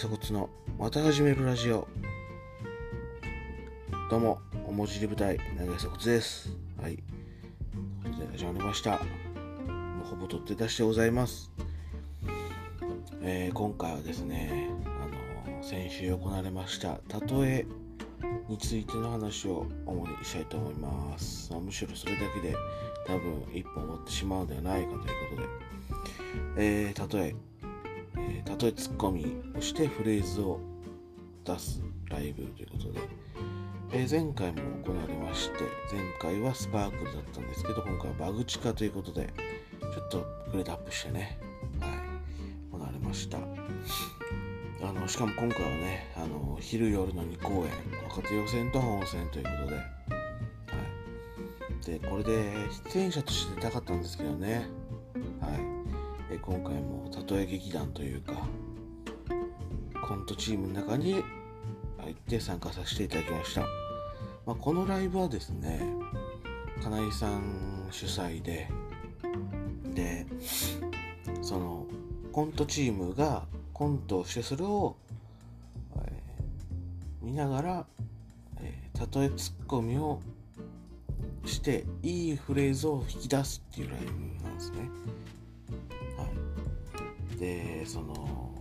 鎖骨のまた始めるラジオ。どうもおもじり舞台投げ鎖骨です。はい。ということで始まりました。もうほぼ取って出してございます。えー、今回はですねあの先週行われました例えについての話を主にしたいと思います、まあ、むしろそれだけで多分一本終わってしまうのではないかということで、えー、例え。えー、例えツッコミをしてフレーズを出すライブということで、えー、前回も行われまして前回はスパークルだったんですけど今回はバグチカということでちょっとグレードアップしてねはい行われました。あのしかも今回はねあの昼夜の2公演若手予選と本戦ということで、はい、でこれで出演者として出たかったんですけどね今回も例え劇団というかコントチームの中に入って参加させていただきました、まあ、このライブはですね金井さん主催ででそのコントチームがコントをしてそれを、えー、見ながら、えー、例えツッコミをしていいフレーズを引き出すっていうライブなんですね。でその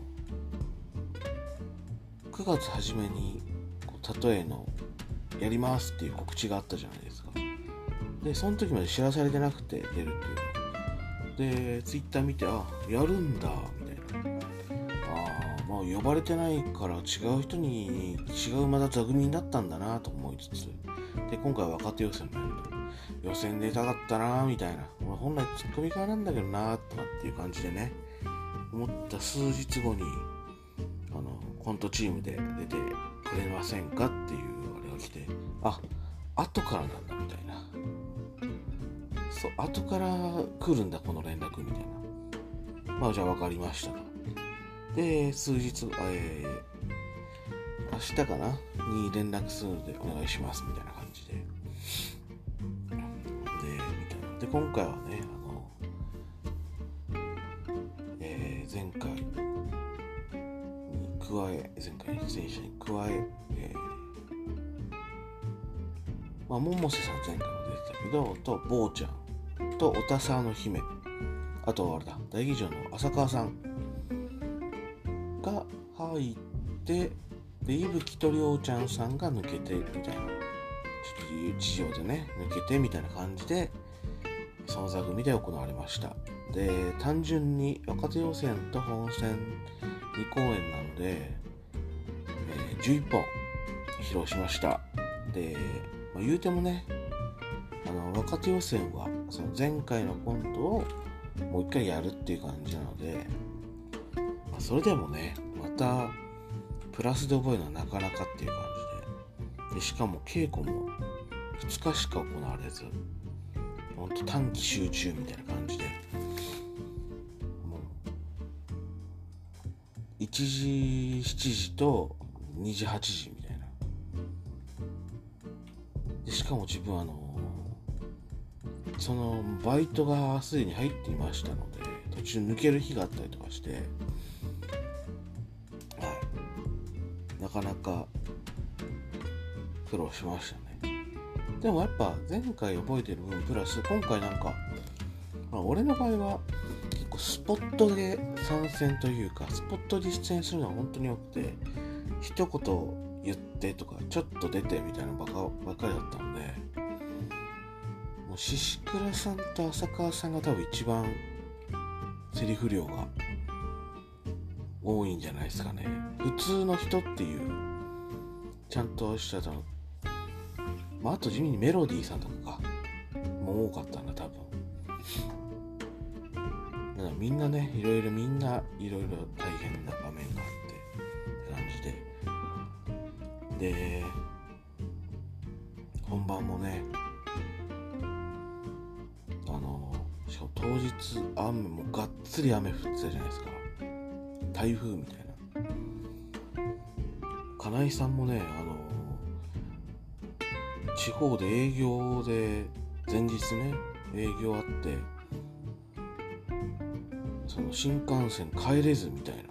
9月初めにこう例えのやりますっていう告知があったじゃないですか。でその時まで知らされてなくて出るっていうでツイッター見てあやるんだみたいな。ああまあ呼ばれてないから違う人に違うまだ座組になったんだなと思いつつ。で今回若手予選もやると予選出たかったなみたいな。俺本来ツッコミ側なんだけどなとかっていう感じでね。思った数日後にあのコントチームで出てくれませんかっていうあれが来てあ後からなんだみたいな。そう後から来るんだこの連絡みたいな。まあじゃあ分かりましたと。で数日えー、明日かな？に連絡するのでお願いしますみたいな感じで。でみたいな。で今回はね加え前回の出演者に加ええー、まあ百瀬さん前回も出てたけどと坊ちゃんとおたさの姫あとあれだ大議場の浅川さんが入ってで伊吹とりょうちゃんさんが抜けてみたいなちょっと事情でね抜けてみたいな感じでその座組で行われましたで単純に若手予選と本戦2公演なので、えー、11本披露しました。で、まあ、言うてもねあの若手予選はその前回のコントをもう一回やるっていう感じなので、まあ、それでもねまたプラスで覚えるのはなかなかっていう感じででしかも稽古も2日しか行われずほんと短期集中みたいな感じで1時7時と2時8時みたいな。でしかも自分あのそのバイトがすでに入っていましたので途中抜ける日があったりとかしてはい。なかなか苦労しましたね。でもやっぱ前回覚えてる分プラス今回なんか、まあ、俺の場合はスポットで参戦というかスポットで出演するのは本当に多くて一言言ってとかちょっと出てみたいなばかばかりだったのでもう獅子倉さんと浅川さんが多分一番セリフ量が多いんじゃないですかね。普通の人っていうちゃんとしたのまああと地味にメロディーさんとかかも多かったんみんなねいろいろみんないろいろ大変な場面があってって感じで。で本番もねあのしかも当日雨もがっつり雨降ってたじゃないですか。台風みたいな。金井さんもねあの地方で営業で前日ね営業あってその新幹線帰れずみたいな。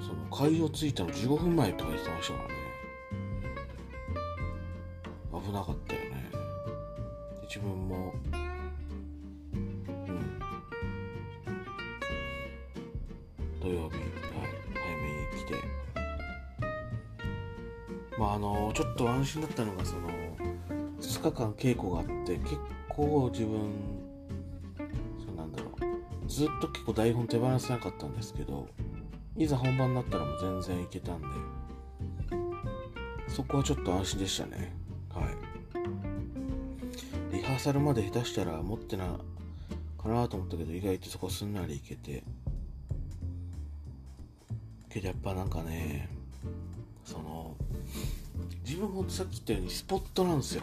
その会場着いたの15分前とか言ってましたからね。危なかったよね。自分も。うん。土曜日、はい、早めに来て。まああのちょっと安心だったのがその2日間稽古があって結構自分ずっと結構台本手放せなかったんですけどいざ本番になったらもう全然いけたんでそこはちょっと安心でしたね。はい。リハーサルまで下手したら持ってなかなと思ったけど意外とそこすんなりいけてけどやっぱなんかねその自分もさっき言ったようにスポットなんですよ。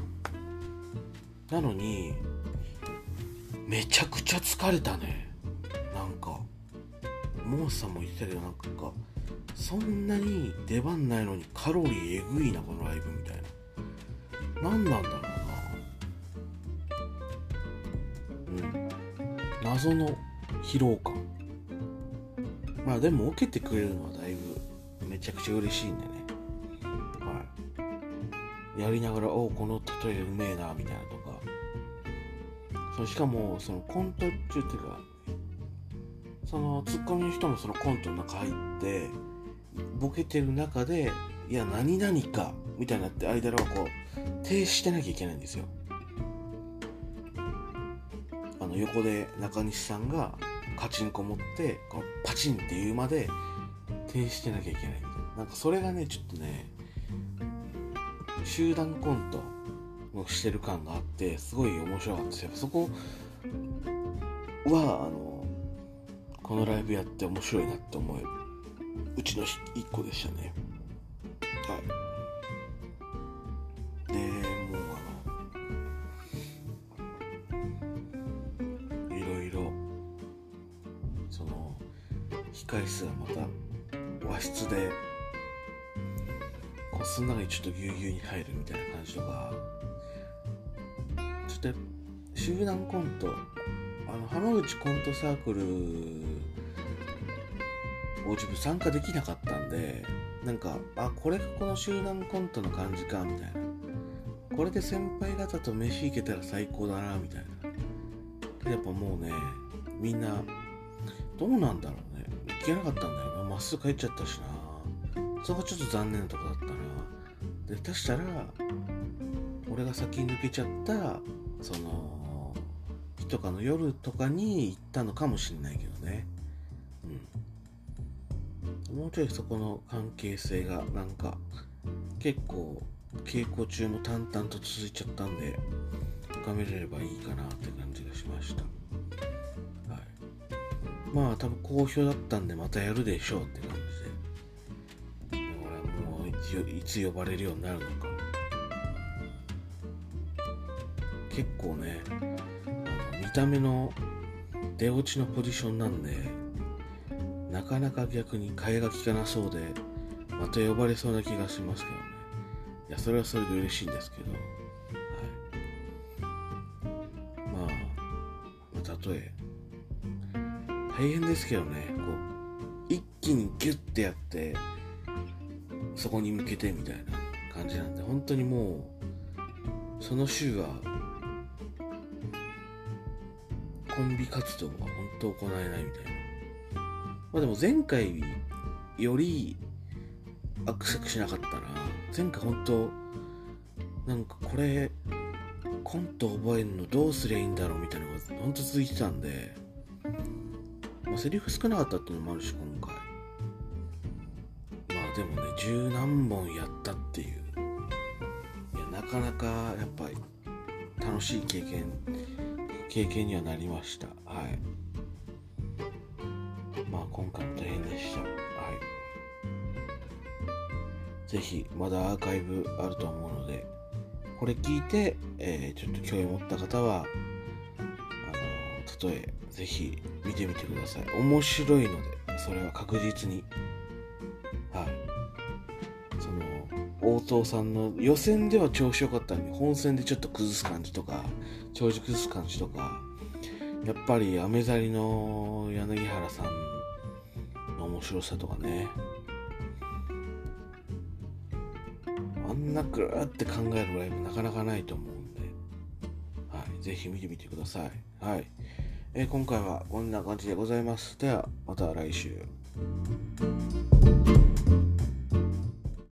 なのにめちゃくちゃ疲れたね。モーさんも言ってたけどなんかそんなに出番ないのにカロリーえぐいなこのライブみたいな。何なんだろうな。うん。謎の疲労感。まあでも受けてくれるのはだいぶめちゃくちゃ嬉しいんでね。はい。やりながらおこの例えうめえなみたいなとか。そしかもそのコント中っていうかそのツッコミの人もそのコントの中入ってボケてる中でいや何々かみたいになって間はこう停止してなきゃいけないんですよ。あの横で中西さんがカチンコ持ってこのパチンって言うまで停止してなきゃいけないみたいな。なんかそれがねちょっとね集団コントのしてる感があってすごい面白かったです。よそこはあのこのライブやって面白いなって思う。うちの一個でしたね。はい。でもうあのいろいろその控室がまた和室でこうすんなりちょっとぎゅうぎゅうに入るみたいな感じとかちょっと集団コントあの浜口コントサークルを自分参加できなかったんでなんかあこれがこの集団コントの感じかみたいな。これで先輩方と飯行けたら最高だなみたいな。やっぱもうねみんなどうなんだろうね。行けなかったんだよまっすぐ帰っちゃったしな。そこがちょっと残念なとこだったな。で下手したら俺が先に抜けちゃったそのとかの夜とかに行ったのかもしんないけどね。うん。もうちょいそこの関係性がなんか結構稽古中も淡々と続いちゃったんで深めれればいいかなって感じがしました。はい。まあ多分好評だったんでまたやるでしょうって感じで。だからもういついつ呼ばれるようになるのか。結構ねあの見た目の出落ちのポジションなんでなかなか逆に替えが利かなそうでまた呼ばれそうな気がしますけどね。いやそれはそれで嬉しいんですけど。はい。まあ、まあ、例え大変ですけどね。こう一気にギュッてやってそこに向けてみたいな感じなんで本当にもうその週はコンビ活動は本当行えないみたいな。まあでも前回よりアクセクしなかったな前回本当なんかこれコント覚えるのどうすりゃいいんだろうみたいなのが本当続いてたんでまあセリフ少なかったっていうのもあるし今回。まあでもね十何本やったっていう。いやなかなかやっぱり楽しい経験経験にはなりました。はい。まあ今回も大変でした。はい。ぜひまだアーカイブあると思うのでこれ聞いて、えー、ちょっと興味持った方はあの例えぜひ見てみてください。面白いのでそれは確実に。はい。大藤さんの予選では調子良かったのに本戦でちょっと崩す感じとか調子崩す感じとかやっぱりアメザリの柳原さんの面白さとかね。あんなぐーって考えるライブなかなかないと思うんで、はい、ぜひ見てみてください、はい。えー、今回はこんな感じでございます。ではまた来週。